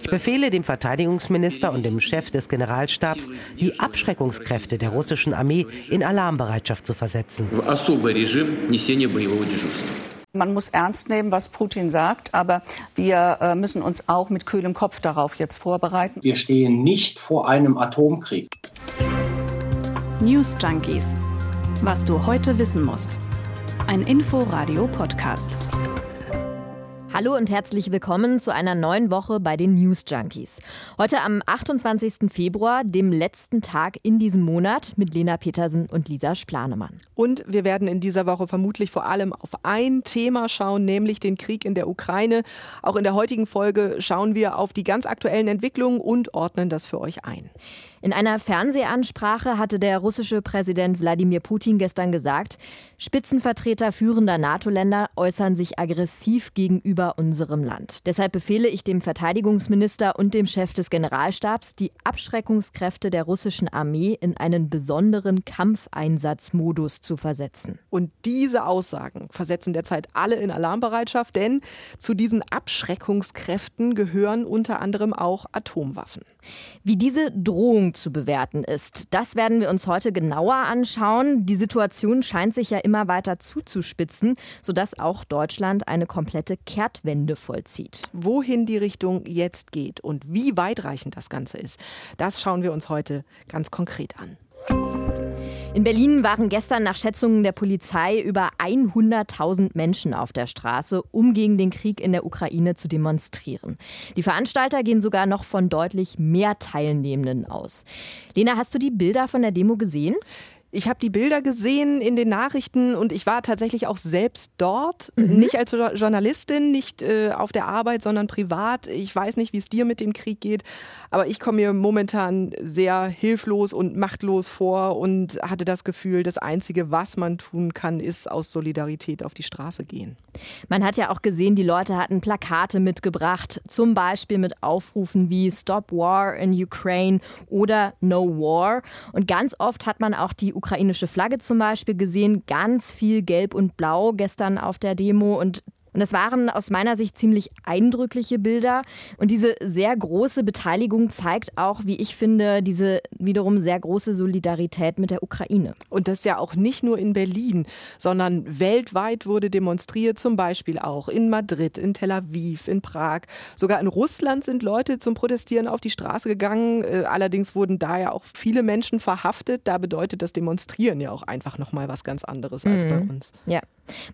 Ich befehle dem Verteidigungsminister und dem Chef des Generalstabs, die Abschreckungskräfte der russischen Armee in Alarmbereitschaft zu versetzen. Man muss ernst nehmen, was Putin sagt, aber wir äh, müssen uns auch mit kühlem Kopf darauf jetzt vorbereiten. Wir stehen nicht vor einem Atomkrieg. News Junkies. Was du heute wissen musst. Ein Info-Radio-Podcast. Hallo und herzlich willkommen zu einer neuen Woche bei den News Junkies. Heute am 28. Februar, dem letzten Tag in diesem Monat, mit Lena Petersen und Lisa Splanemann. Und wir werden in dieser Woche vermutlich vor allem auf ein Thema schauen, nämlich den Krieg in der Ukraine. Auch in der heutigen Folge schauen wir auf die ganz aktuellen Entwicklungen und ordnen das für euch ein. In einer Fernsehansprache hatte der russische Präsident Wladimir Putin gestern gesagt, Spitzenvertreter führender NATO-Länder äußern sich aggressiv gegenüber unserem Land. Deshalb befehle ich dem Verteidigungsminister und dem Chef des Generalstabs, die Abschreckungskräfte der russischen Armee in einen besonderen Kampfeinsatzmodus zu versetzen. Und diese Aussagen versetzen derzeit alle in Alarmbereitschaft, denn zu diesen Abschreckungskräften gehören unter anderem auch Atomwaffen. Wie diese Drohung zu bewerten ist. Das werden wir uns heute genauer anschauen. Die Situation scheint sich ja immer weiter zuzuspitzen, sodass auch Deutschland eine komplette Kehrtwende vollzieht. Wohin die Richtung jetzt geht und wie weitreichend das Ganze ist, das schauen wir uns heute ganz konkret an. In Berlin waren gestern nach Schätzungen der Polizei über 100.000 Menschen auf der Straße, um gegen den Krieg in der Ukraine zu demonstrieren. Die Veranstalter gehen sogar noch von deutlich mehr Teilnehmenden aus. Lena, hast du die Bilder von der Demo gesehen? Ich habe die Bilder gesehen in den Nachrichten und ich war tatsächlich auch selbst dort. Mhm. Nicht als Journalistin, nicht äh, auf der Arbeit, sondern privat. Ich weiß nicht, wie es dir mit dem Krieg geht, aber ich komme mir momentan sehr hilflos und machtlos vor und hatte das Gefühl, das Einzige, was man tun kann, ist aus Solidarität auf die Straße gehen. Man hat ja auch gesehen, die Leute hatten Plakate mitgebracht, zum Beispiel mit Aufrufen wie Stop War in Ukraine oder No War. Und ganz oft hat man auch die ukrainische Flagge zum Beispiel gesehen, ganz viel Gelb und Blau gestern auf der Demo. Und und es waren aus meiner Sicht ziemlich eindrückliche Bilder. Und diese sehr große Beteiligung zeigt auch, wie ich finde, diese wiederum sehr große Solidarität mit der Ukraine. Und das ja auch nicht nur in Berlin, sondern weltweit wurde demonstriert, zum Beispiel auch in Madrid, in Tel Aviv, in Prag. Sogar in Russland sind Leute zum Protestieren auf die Straße gegangen. Äh, allerdings wurden da ja auch viele Menschen verhaftet. Da bedeutet das Demonstrieren ja auch einfach nochmal was ganz anderes als mhm. bei uns. Ja.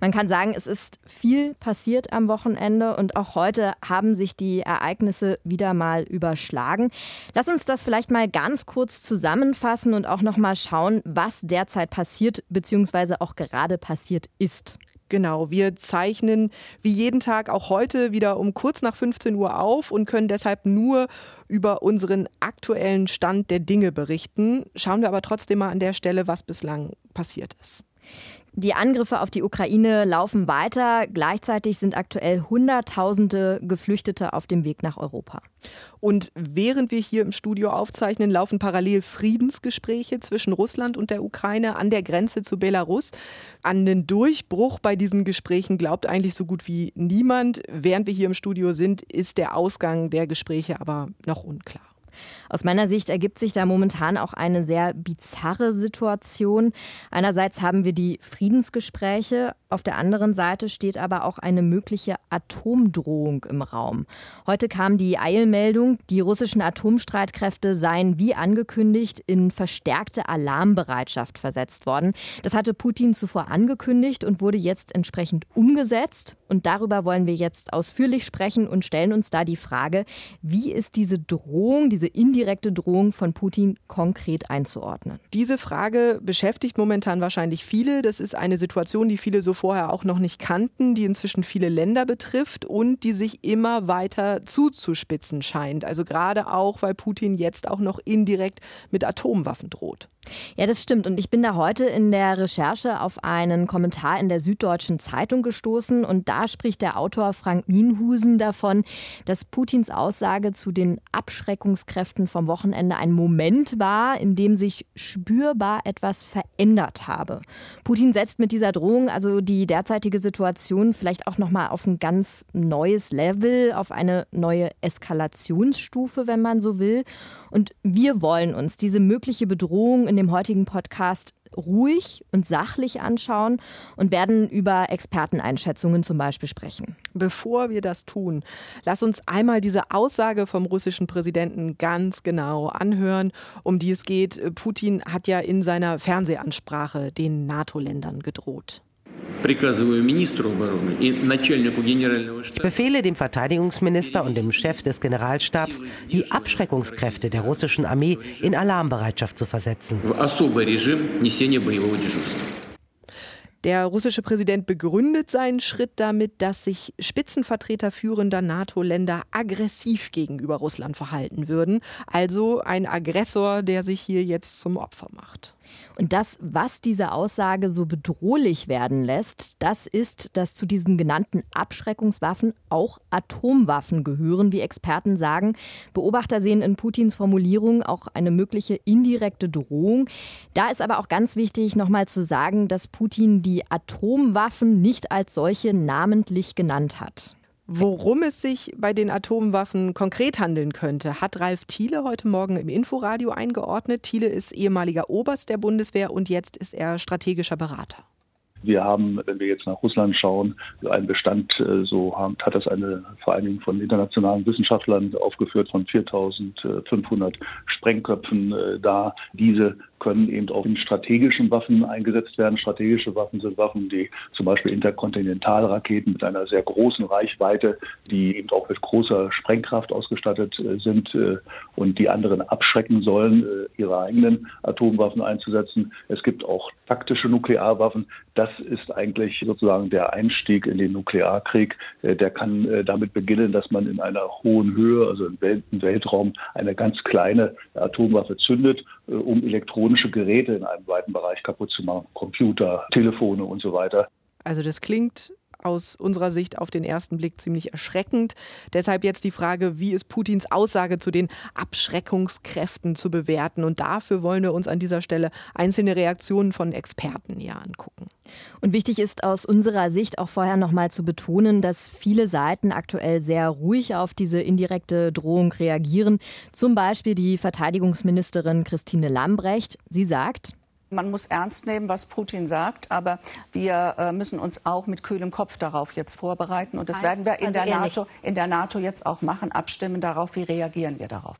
Man kann sagen, es ist viel passiert am Wochenende und auch heute haben sich die Ereignisse wieder mal überschlagen. Lass uns das vielleicht mal ganz kurz zusammenfassen und auch noch mal schauen, was derzeit passiert bzw. auch gerade passiert ist. Genau, wir zeichnen wie jeden Tag auch heute wieder um kurz nach 15 Uhr auf und können deshalb nur über unseren aktuellen Stand der Dinge berichten. Schauen wir aber trotzdem mal an der Stelle, was bislang passiert ist. Die Angriffe auf die Ukraine laufen weiter. Gleichzeitig sind aktuell Hunderttausende Geflüchtete auf dem Weg nach Europa. Und während wir hier im Studio aufzeichnen, laufen parallel Friedensgespräche zwischen Russland und der Ukraine an der Grenze zu Belarus. An den Durchbruch bei diesen Gesprächen glaubt eigentlich so gut wie niemand. Während wir hier im Studio sind, ist der Ausgang der Gespräche aber noch unklar. Aus meiner Sicht ergibt sich da momentan auch eine sehr bizarre Situation. Einerseits haben wir die Friedensgespräche, auf der anderen Seite steht aber auch eine mögliche Atomdrohung im Raum. Heute kam die Eilmeldung, die russischen Atomstreitkräfte seien wie angekündigt in verstärkte Alarmbereitschaft versetzt worden. Das hatte Putin zuvor angekündigt und wurde jetzt entsprechend umgesetzt. Und darüber wollen wir jetzt ausführlich sprechen und stellen uns da die Frage, wie ist diese Drohung, diese indirekte Drohung von Putin konkret einzuordnen? Diese Frage beschäftigt momentan wahrscheinlich viele. Das ist eine Situation, die viele so vorher auch noch nicht kannten, die inzwischen viele Länder betrifft und die sich immer weiter zuzuspitzen scheint. Also gerade auch, weil Putin jetzt auch noch indirekt mit Atomwaffen droht. Ja, das stimmt. Und ich bin da heute in der Recherche auf einen Kommentar in der Süddeutschen Zeitung gestoßen. Und da spricht der Autor Frank Nienhusen davon, dass Putins Aussage zu den Abschreckungskräften vom Wochenende ein Moment war, in dem sich spürbar etwas verändert habe. Putin setzt mit dieser Drohung also die derzeitige Situation vielleicht auch nochmal auf ein ganz neues Level, auf eine neue Eskalationsstufe, wenn man so will. Und wir wollen uns diese mögliche Bedrohung in dem heutigen Podcast ruhig und sachlich anschauen und werden über Experteneinschätzungen zum Beispiel sprechen. Bevor wir das tun, lass uns einmal diese Aussage vom russischen Präsidenten ganz genau anhören, um die es geht. Putin hat ja in seiner Fernsehansprache den NATO-Ländern gedroht. Ich befehle dem Verteidigungsminister und dem Chef des Generalstabs, die Abschreckungskräfte der russischen Armee in Alarmbereitschaft zu versetzen. Der russische Präsident begründet seinen Schritt damit, dass sich Spitzenvertreter führender NATO-Länder aggressiv gegenüber Russland verhalten würden. Also ein Aggressor, der sich hier jetzt zum Opfer macht. Und das, was diese Aussage so bedrohlich werden lässt, das ist, dass zu diesen genannten Abschreckungswaffen auch Atomwaffen gehören, wie Experten sagen. Beobachter sehen in Putins Formulierung auch eine mögliche indirekte Drohung. Da ist aber auch ganz wichtig, nochmal zu sagen, dass Putin die Atomwaffen nicht als solche namentlich genannt hat. Worum es sich bei den Atomwaffen konkret handeln könnte, hat Ralf Thiele heute Morgen im Inforadio eingeordnet. Thiele ist ehemaliger Oberst der Bundeswehr und jetzt ist er strategischer Berater. Wir haben, wenn wir jetzt nach Russland schauen, einen Bestand, äh, so hat das eine Vereinigung von internationalen Wissenschaftlern aufgeführt, von 4500 Sprengköpfen äh, da. Diese können eben auch in strategischen Waffen eingesetzt werden. Strategische Waffen sind Waffen, die zum Beispiel Interkontinentalraketen mit einer sehr großen Reichweite, die eben auch mit großer Sprengkraft ausgestattet äh, sind äh, und die anderen abschrecken sollen, äh, ihre eigenen Atomwaffen einzusetzen. Es gibt auch taktische Nuklearwaffen. Das ist eigentlich sozusagen der Einstieg in den Nuklearkrieg. Der kann damit beginnen, dass man in einer hohen Höhe, also im Weltraum, eine ganz kleine Atomwaffe zündet, um Elektronen elektronische Geräte in einem weiten Bereich kaputt zu machen, Computer, Telefone und so weiter. Also das klingt aus unserer Sicht auf den ersten Blick ziemlich erschreckend. Deshalb jetzt die Frage, wie ist Putins Aussage zu den Abschreckungskräften zu bewerten? Und dafür wollen wir uns an dieser Stelle einzelne Reaktionen von Experten näher angucken. Und wichtig ist aus unserer Sicht auch vorher nochmal zu betonen, dass viele Seiten aktuell sehr ruhig auf diese indirekte Drohung reagieren. Zum Beispiel die Verteidigungsministerin Christine Lambrecht. Sie sagt, man muss ernst nehmen, was Putin sagt, aber wir äh, müssen uns auch mit kühlem Kopf darauf jetzt vorbereiten. Und das heißt, werden wir in, also der NATO, in der NATO jetzt auch machen, abstimmen darauf, wie reagieren wir darauf.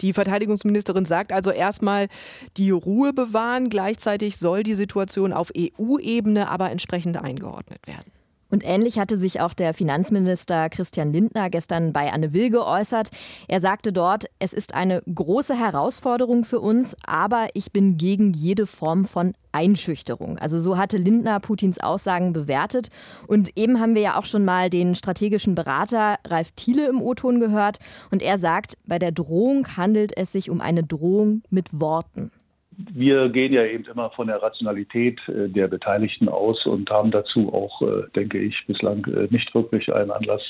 Die Verteidigungsministerin sagt also erstmal die Ruhe bewahren. Gleichzeitig soll die Situation auf EU-Ebene aber entsprechend eingeordnet werden. Und ähnlich hatte sich auch der Finanzminister Christian Lindner gestern bei Anne Will geäußert. Er sagte dort, es ist eine große Herausforderung für uns, aber ich bin gegen jede Form von Einschüchterung. Also so hatte Lindner Putins Aussagen bewertet. Und eben haben wir ja auch schon mal den strategischen Berater Ralf Thiele im O-Ton gehört. Und er sagt, bei der Drohung handelt es sich um eine Drohung mit Worten. Wir gehen ja eben immer von der Rationalität äh, der Beteiligten aus und haben dazu auch, äh, denke ich, bislang äh, nicht wirklich einen Anlass,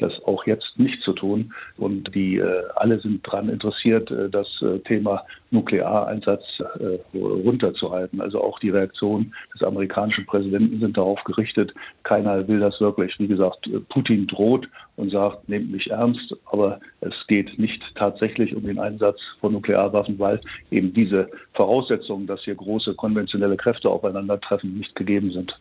das auch jetzt nicht zu tun. Und die äh, alle sind daran interessiert, äh, das äh, Thema Nukleareinsatz äh, runterzuhalten. Also auch die Reaktionen des amerikanischen Präsidenten sind darauf gerichtet. Keiner will das wirklich. Wie gesagt, äh, Putin droht und sagt, nehmt mich ernst, aber es geht nicht tatsächlich um den Einsatz von Nuklearwaffen, weil eben diese Voraussetzungen, dass hier große konventionelle Kräfte aufeinandertreffen, nicht gegeben sind.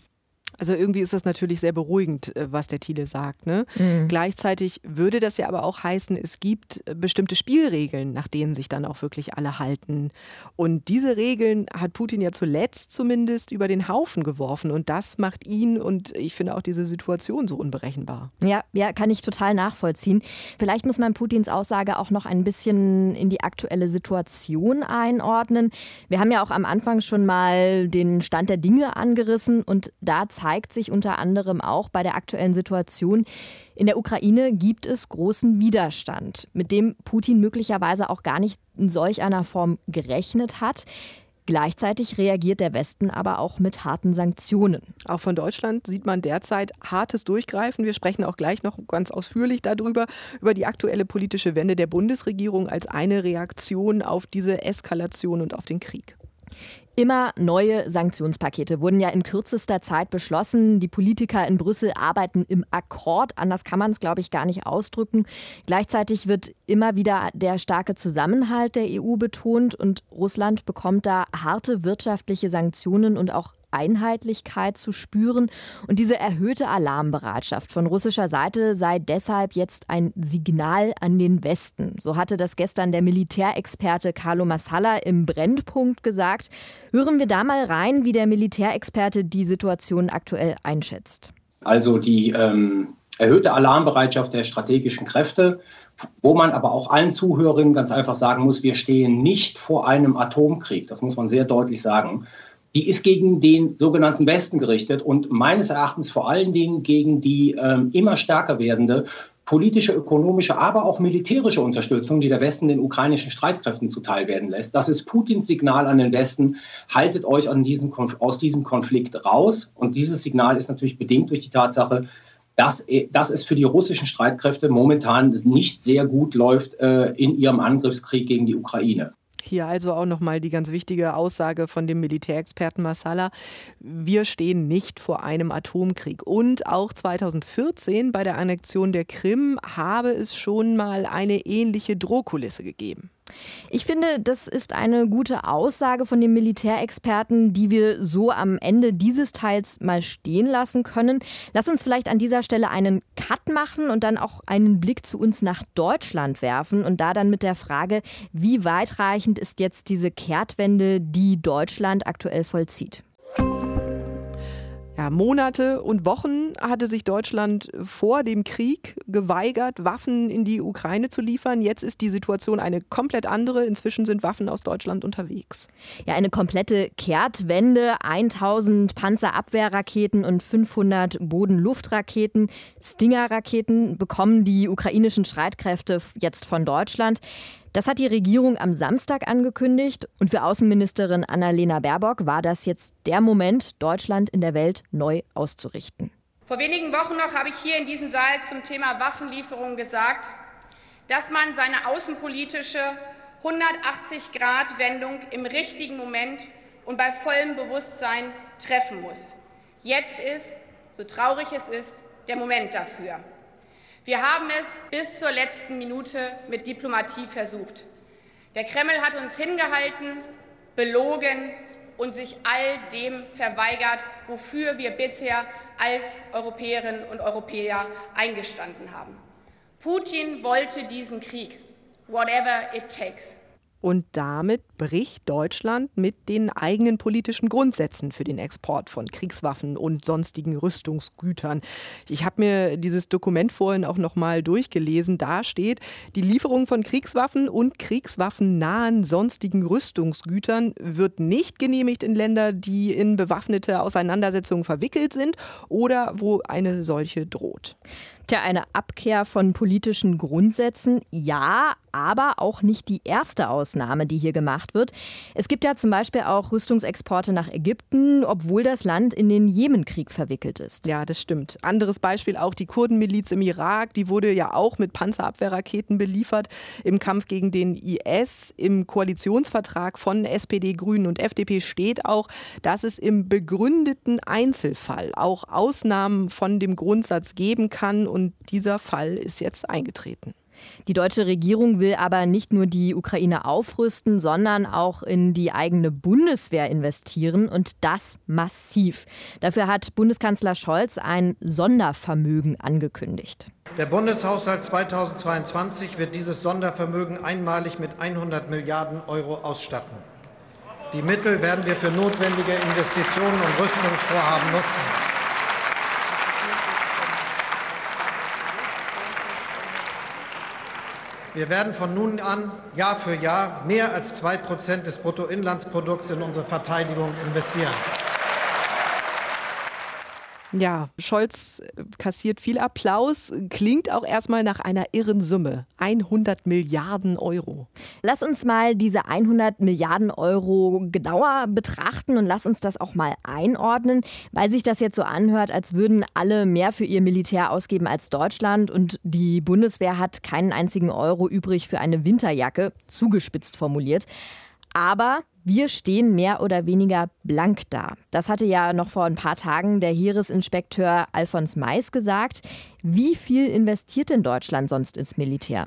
Also irgendwie ist das natürlich sehr beruhigend, äh, was der Thiele sagt. Ne? Mhm. Gleichzeitig würde das ja aber auch heißen, es gibt äh, bestimmte Spielregeln, nach denen sich dann auch wirklich alle halten. Und diese Regeln hat Putin ja zuletzt zumindest über den Haufen geworfen. Und das macht ihn und ich finde auch diese Situation so unberechenbar. Ja, ja, kann ich total nachvollziehen. Vielleicht muss man Putins Aussage auch noch ein bisschen in die aktuelle Situation einordnen. Wir haben ja auch am Anfang schon mal den Stand der Dinge angerissen und da zeigt zeigt sich unter anderem auch bei der aktuellen Situation. In der Ukraine gibt es großen Widerstand, mit dem Putin möglicherweise auch gar nicht in solch einer Form gerechnet hat. Gleichzeitig reagiert der Westen aber auch mit harten Sanktionen. Auch von Deutschland sieht man derzeit hartes Durchgreifen. Wir sprechen auch gleich noch ganz ausführlich darüber, über die aktuelle politische Wende der Bundesregierung als eine Reaktion auf diese Eskalation und auf den Krieg. Immer neue Sanktionspakete wurden ja in kürzester Zeit beschlossen. Die Politiker in Brüssel arbeiten im Akkord. Anders kann man es, glaube ich, gar nicht ausdrücken. Gleichzeitig wird immer wieder der starke Zusammenhalt der EU betont und Russland bekommt da harte wirtschaftliche Sanktionen und auch Einheitlichkeit zu spüren. Und diese erhöhte Alarmbereitschaft von russischer Seite sei deshalb jetzt ein Signal an den Westen. So hatte das gestern der Militärexperte Carlo Massala im Brennpunkt gesagt. Hören wir da mal rein, wie der Militärexperte die Situation aktuell einschätzt. Also die ähm, erhöhte Alarmbereitschaft der strategischen Kräfte, wo man aber auch allen Zuhörerinnen ganz einfach sagen muss, wir stehen nicht vor einem Atomkrieg. Das muss man sehr deutlich sagen die ist gegen den sogenannten Westen gerichtet und meines Erachtens vor allen Dingen gegen die ähm, immer stärker werdende politische, ökonomische, aber auch militärische Unterstützung, die der Westen den ukrainischen Streitkräften zuteil werden lässt. Das ist Putins Signal an den Westen, haltet euch an diesem, aus diesem Konflikt raus. Und dieses Signal ist natürlich bedingt durch die Tatsache, dass, dass es für die russischen Streitkräfte momentan nicht sehr gut läuft äh, in ihrem Angriffskrieg gegen die Ukraine. Hier also auch nochmal die ganz wichtige Aussage von dem Militärexperten Massala. Wir stehen nicht vor einem Atomkrieg. Und auch 2014 bei der Annexion der Krim habe es schon mal eine ähnliche Drohkulisse gegeben. Ich finde, das ist eine gute Aussage von dem Militärexperten, die wir so am Ende dieses Teils mal stehen lassen können. Lass uns vielleicht an dieser Stelle einen Cut machen und dann auch einen Blick zu uns nach Deutschland werfen und da dann mit der Frage, wie weitreichend ist jetzt diese Kehrtwende, die Deutschland aktuell vollzieht ja, Monate und Wochen hatte sich Deutschland vor dem Krieg geweigert, Waffen in die Ukraine zu liefern. Jetzt ist die Situation eine komplett andere. Inzwischen sind Waffen aus Deutschland unterwegs. Ja, eine komplette Kehrtwende. 1000 Panzerabwehrraketen und 500 Bodenluftraketen, Stinger-Raketen bekommen die ukrainischen Streitkräfte jetzt von Deutschland. Das hat die Regierung am Samstag angekündigt und für Außenministerin Annalena Baerbock war das jetzt der Moment, Deutschland in der Welt neu auszurichten. Vor wenigen Wochen noch habe ich hier in diesem Saal zum Thema Waffenlieferung gesagt, dass man seine außenpolitische 180-Grad-Wendung im richtigen Moment und bei vollem Bewusstsein treffen muss. Jetzt ist, so traurig es ist, der Moment dafür. Wir haben es bis zur letzten Minute mit Diplomatie versucht. Der Kreml hat uns hingehalten, belogen und sich all dem verweigert, wofür wir bisher als Europäerinnen und Europäer eingestanden haben. Putin wollte diesen Krieg, whatever it takes. Und damit bricht Deutschland mit den eigenen politischen Grundsätzen für den Export von Kriegswaffen und sonstigen Rüstungsgütern. Ich habe mir dieses Dokument vorhin auch noch mal durchgelesen. Da steht, die Lieferung von Kriegswaffen und kriegswaffennahen sonstigen Rüstungsgütern wird nicht genehmigt in Länder, die in bewaffnete Auseinandersetzungen verwickelt sind oder wo eine solche droht. Tja, eine Abkehr von politischen Grundsätzen, ja, aber auch nicht die erste Ausnahme, die hier gemacht wird. Es gibt ja zum Beispiel auch Rüstungsexporte nach Ägypten, obwohl das Land in den Jemenkrieg verwickelt ist. Ja, das stimmt. Anderes Beispiel auch die Kurdenmiliz im Irak, die wurde ja auch mit Panzerabwehrraketen beliefert im Kampf gegen den IS. Im Koalitionsvertrag von SPD, Grünen und FDP steht auch, dass es im begründeten Einzelfall auch Ausnahmen von dem Grundsatz geben kann und dieser Fall ist jetzt eingetreten. Die deutsche Regierung will aber nicht nur die Ukraine aufrüsten, sondern auch in die eigene Bundeswehr investieren und das massiv. Dafür hat Bundeskanzler Scholz ein Sondervermögen angekündigt. Der Bundeshaushalt 2022 wird dieses Sondervermögen einmalig mit 100 Milliarden Euro ausstatten. Die Mittel werden wir für notwendige Investitionen und Rüstungsvorhaben nutzen. Wir werden von nun an Jahr für Jahr mehr als zwei Prozent des Bruttoinlandsprodukts in unsere Verteidigung investieren. Ja, Scholz kassiert viel Applaus, klingt auch erstmal nach einer irren Summe. 100 Milliarden Euro. Lass uns mal diese 100 Milliarden Euro genauer betrachten und lass uns das auch mal einordnen, weil sich das jetzt so anhört, als würden alle mehr für ihr Militär ausgeben als Deutschland und die Bundeswehr hat keinen einzigen Euro übrig für eine Winterjacke, zugespitzt formuliert. Aber wir stehen mehr oder weniger blank da. Das hatte ja noch vor ein paar Tagen der Heeresinspekteur Alfons Mais gesagt. Wie viel investiert denn Deutschland sonst ins Militär?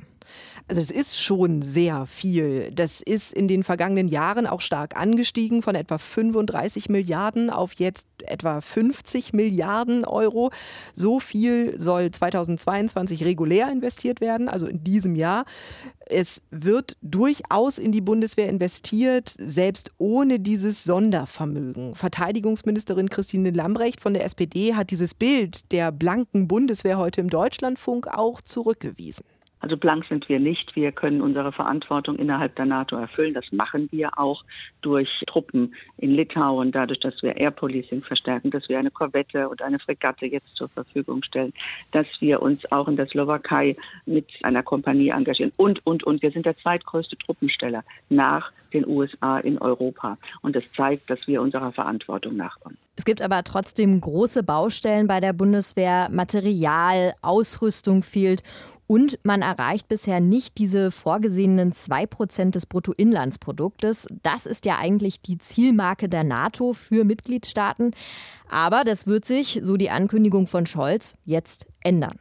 Also es ist schon sehr viel. Das ist in den vergangenen Jahren auch stark angestiegen von etwa 35 Milliarden auf jetzt etwa 50 Milliarden Euro. So viel soll 2022 regulär investiert werden, also in diesem Jahr. Es wird durchaus in die Bundeswehr investiert, selbst ohne dieses Sondervermögen. Verteidigungsministerin Christine Lambrecht von der SPD hat dieses Bild der blanken Bundeswehr heute im Deutschlandfunk auch zurückgewiesen. Also blank sind wir nicht. Wir können unsere Verantwortung innerhalb der NATO erfüllen. Das machen wir auch durch Truppen in Litauen, dadurch, dass wir Air Policing verstärken, dass wir eine Korvette und eine Fregatte jetzt zur Verfügung stellen, dass wir uns auch in der Slowakei mit einer Kompanie engagieren und, und, und. Wir sind der zweitgrößte Truppensteller nach den USA in Europa. Und das zeigt, dass wir unserer Verantwortung nachkommen. Es gibt aber trotzdem große Baustellen bei der Bundeswehr. Material, Ausrüstung fehlt und man erreicht bisher nicht diese vorgesehenen 2% des Bruttoinlandsproduktes. Das ist ja eigentlich die Zielmarke der NATO für Mitgliedstaaten. Aber das wird sich, so die Ankündigung von Scholz, jetzt ändern.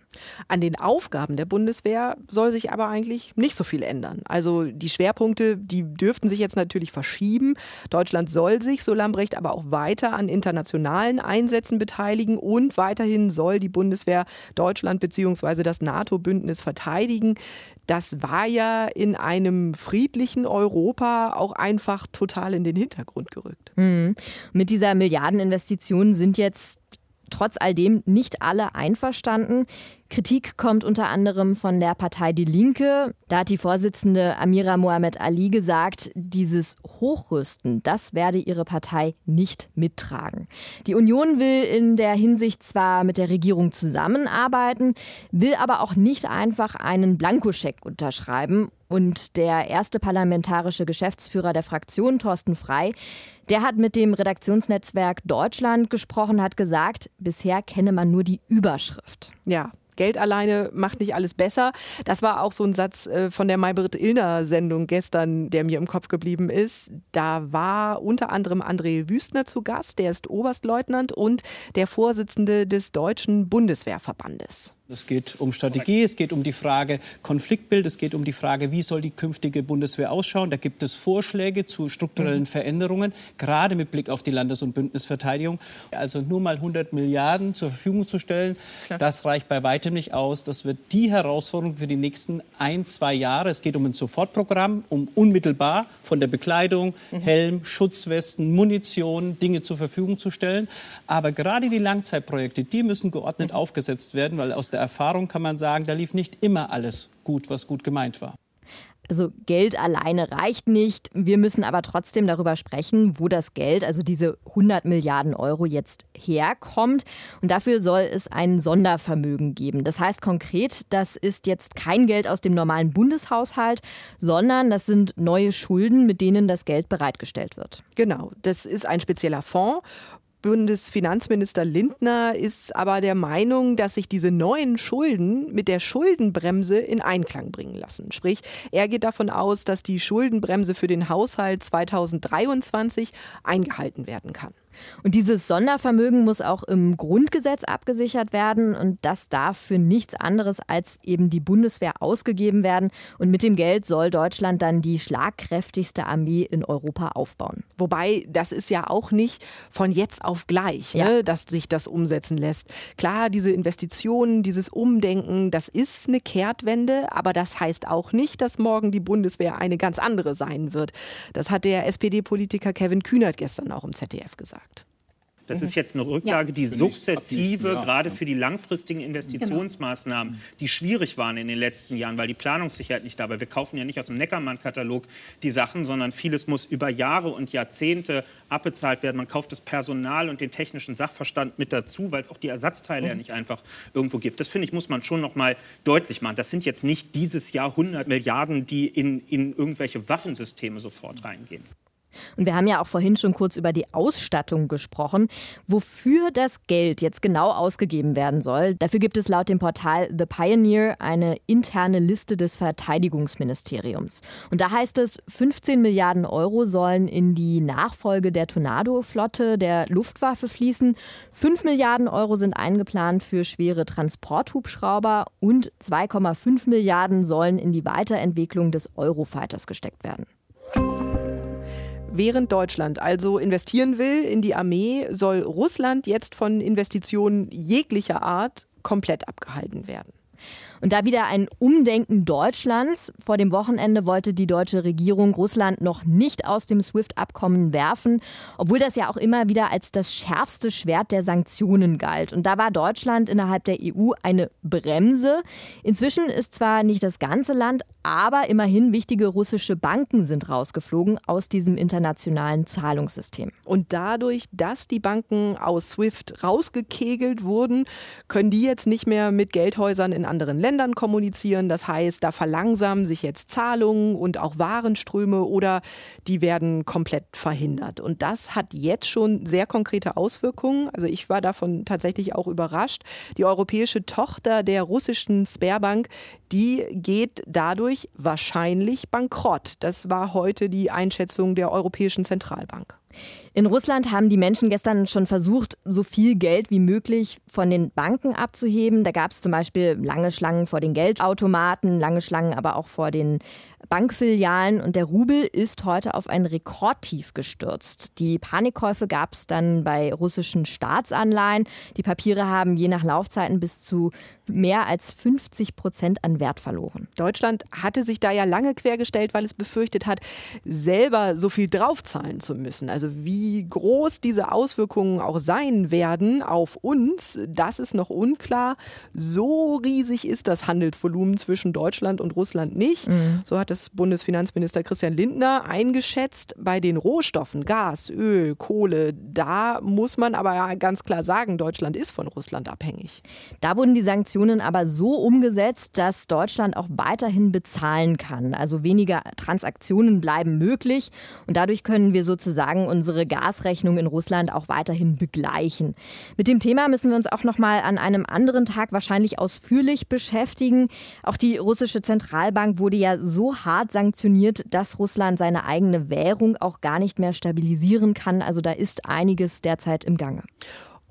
An den Aufgaben der Bundeswehr soll sich aber eigentlich nicht so viel ändern. Also die Schwerpunkte, die dürften sich jetzt natürlich verschieben. Deutschland soll sich, so Lambrecht, aber auch weiter an internationalen Einsätzen beteiligen und weiterhin soll die Bundeswehr Deutschland bzw. das NATO-Bündnis verteidigen. Das war ja in einem friedlichen Europa auch einfach total in den Hintergrund gerückt. Mhm. Mit dieser Milliardeninvestition sind jetzt trotz all dem nicht alle einverstanden. Kritik kommt unter anderem von der Partei Die Linke. Da hat die Vorsitzende Amira Mohamed Ali gesagt, dieses Hochrüsten, das werde ihre Partei nicht mittragen. Die Union will in der Hinsicht zwar mit der Regierung zusammenarbeiten, will aber auch nicht einfach einen Blankoscheck unterschreiben. Und der erste parlamentarische Geschäftsführer der Fraktion, Thorsten Frei, der hat mit dem Redaktionsnetzwerk Deutschland gesprochen, hat gesagt, bisher kenne man nur die Überschrift. Ja, Geld alleine macht nicht alles besser. Das war auch so ein Satz äh, von der Maybrit Illner Sendung gestern, der mir im Kopf geblieben ist. Da war unter anderem André Wüstner zu Gast, der ist Oberstleutnant und der Vorsitzende des Deutschen Bundeswehrverbandes. Es geht um Strategie, es geht um die Frage Konfliktbild, es geht um die Frage, wie soll die künftige Bundeswehr ausschauen. Da gibt es Vorschläge zu strukturellen mhm. Veränderungen, gerade mit Blick auf die Landes- und Bündnisverteidigung. Also nur mal 100 Milliarden zur Verfügung zu stellen, Klar. das reicht bei weitem nicht aus. Das wird die Herausforderung für die nächsten ein, zwei Jahre. Es geht um ein Sofortprogramm, um unmittelbar von der Bekleidung, mhm. Helm, Schutzwesten, Munition, Dinge zur Verfügung zu stellen. Aber gerade die Langzeitprojekte, die müssen geordnet mhm. aufgesetzt werden, weil aus der Erfahrung kann man sagen, da lief nicht immer alles gut, was gut gemeint war. Also Geld alleine reicht nicht. Wir müssen aber trotzdem darüber sprechen, wo das Geld, also diese 100 Milliarden Euro jetzt herkommt. Und dafür soll es ein Sondervermögen geben. Das heißt konkret, das ist jetzt kein Geld aus dem normalen Bundeshaushalt, sondern das sind neue Schulden, mit denen das Geld bereitgestellt wird. Genau, das ist ein spezieller Fonds Bundesfinanzminister Lindner ist aber der Meinung, dass sich diese neuen Schulden mit der Schuldenbremse in Einklang bringen lassen. Sprich, er geht davon aus, dass die Schuldenbremse für den Haushalt 2023 eingehalten werden kann. Und dieses Sondervermögen muss auch im Grundgesetz abgesichert werden und das darf für nichts anderes als eben die Bundeswehr ausgegeben werden. Und mit dem Geld soll Deutschland dann die schlagkräftigste Armee in Europa aufbauen. Wobei, das ist ja auch nicht von jetzt auf gleich, ja. ne, dass sich das umsetzen lässt. Klar, diese Investitionen, dieses Umdenken, das ist eine Kehrtwende, aber das heißt auch nicht, dass morgen die Bundeswehr eine ganz andere sein wird. Das hat der SPD-Politiker Kevin Kühnert gestern auch im ZDF gesagt. Das mhm. ist jetzt eine Rücklage, die sukzessive, gerade für die langfristigen Investitionsmaßnahmen, genau. die schwierig waren in den letzten Jahren, weil die Planungssicherheit nicht da war. Wir kaufen ja nicht aus dem Neckermann-Katalog die Sachen, sondern vieles muss über Jahre und Jahrzehnte abbezahlt werden. Man kauft das Personal und den technischen Sachverstand mit dazu, weil es auch die Ersatzteile mhm. ja nicht einfach irgendwo gibt. Das finde ich, muss man schon noch mal deutlich machen. Das sind jetzt nicht dieses Jahr 100 Milliarden, die in, in irgendwelche Waffensysteme sofort reingehen. Und wir haben ja auch vorhin schon kurz über die Ausstattung gesprochen. Wofür das Geld jetzt genau ausgegeben werden soll, dafür gibt es laut dem Portal The Pioneer eine interne Liste des Verteidigungsministeriums. Und da heißt es, 15 Milliarden Euro sollen in die Nachfolge der Tornado-Flotte der Luftwaffe fließen. 5 Milliarden Euro sind eingeplant für schwere Transporthubschrauber und 2,5 Milliarden sollen in die Weiterentwicklung des Eurofighters gesteckt werden. Während Deutschland also investieren will in die Armee, soll Russland jetzt von Investitionen jeglicher Art komplett abgehalten werden. Und da wieder ein Umdenken Deutschlands. Vor dem Wochenende wollte die deutsche Regierung Russland noch nicht aus dem SWIFT-Abkommen werfen, obwohl das ja auch immer wieder als das schärfste Schwert der Sanktionen galt. Und da war Deutschland innerhalb der EU eine Bremse. Inzwischen ist zwar nicht das ganze Land, aber immerhin wichtige russische Banken sind rausgeflogen aus diesem internationalen Zahlungssystem. Und dadurch, dass die Banken aus SWIFT rausgekegelt wurden, können die jetzt nicht mehr mit Geldhäusern in anderen Ländern kommunizieren. Das heißt, da verlangsamen sich jetzt Zahlungen und auch Warenströme oder die werden komplett verhindert. Und das hat jetzt schon sehr konkrete Auswirkungen. Also ich war davon tatsächlich auch überrascht. Die europäische Tochter der russischen Sperrbank, die geht dadurch wahrscheinlich bankrott. Das war heute die Einschätzung der Europäischen Zentralbank. In Russland haben die Menschen gestern schon versucht, so viel Geld wie möglich von den Banken abzuheben. Da gab es zum Beispiel lange Schlangen vor den Geldautomaten, lange Schlangen aber auch vor den Bankfilialen. Und der Rubel ist heute auf ein Rekordtief gestürzt. Die Panikkäufe gab es dann bei russischen Staatsanleihen. Die Papiere haben je nach Laufzeiten bis zu mehr als 50 Prozent an Wert verloren. Deutschland hatte sich da ja lange quergestellt, weil es befürchtet hat, selber so viel draufzahlen zu müssen. Also wie groß diese Auswirkungen auch sein werden auf uns, das ist noch unklar. So riesig ist das Handelsvolumen zwischen Deutschland und Russland nicht. Mhm. So hat es Bundesfinanzminister Christian Lindner eingeschätzt. Bei den Rohstoffen, Gas, Öl, Kohle, da muss man aber ganz klar sagen, Deutschland ist von Russland abhängig. Da wurden die Sanktionen aber so umgesetzt, dass Deutschland auch weiterhin bezahlen kann. Also weniger Transaktionen bleiben möglich und dadurch können wir sozusagen unsere Gasrechnung in Russland auch weiterhin begleichen. Mit dem Thema müssen wir uns auch noch mal an einem anderen Tag wahrscheinlich ausführlich beschäftigen. Auch die russische Zentralbank wurde ja so hart sanktioniert, dass Russland seine eigene Währung auch gar nicht mehr stabilisieren kann. Also da ist einiges derzeit im Gange.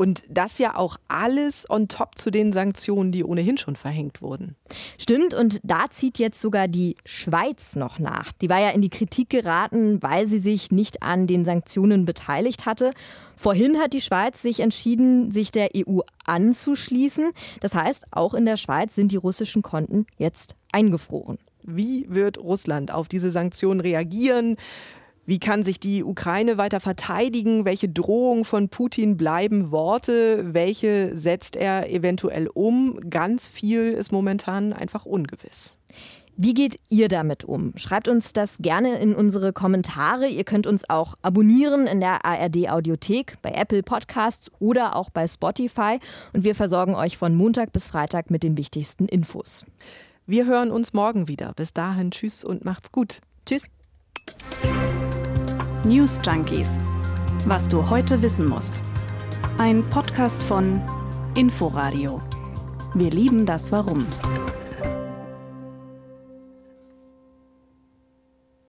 Und das ja auch alles on top zu den Sanktionen, die ohnehin schon verhängt wurden. Stimmt, und da zieht jetzt sogar die Schweiz noch nach. Die war ja in die Kritik geraten, weil sie sich nicht an den Sanktionen beteiligt hatte. Vorhin hat die Schweiz sich entschieden, sich der EU anzuschließen. Das heißt, auch in der Schweiz sind die russischen Konten jetzt eingefroren. Wie wird Russland auf diese Sanktionen reagieren? Wie kann sich die Ukraine weiter verteidigen? Welche Drohungen von Putin bleiben Worte? Welche setzt er eventuell um? Ganz viel ist momentan einfach ungewiss. Wie geht ihr damit um? Schreibt uns das gerne in unsere Kommentare. Ihr könnt uns auch abonnieren in der ARD Audiothek, bei Apple Podcasts oder auch bei Spotify. Und wir versorgen euch von Montag bis Freitag mit den wichtigsten Infos. Wir hören uns morgen wieder. Bis dahin, tschüss und macht's gut. Tschüss. News Junkies. Was du heute wissen musst. Ein Podcast von Inforadio. Wir lieben das Warum.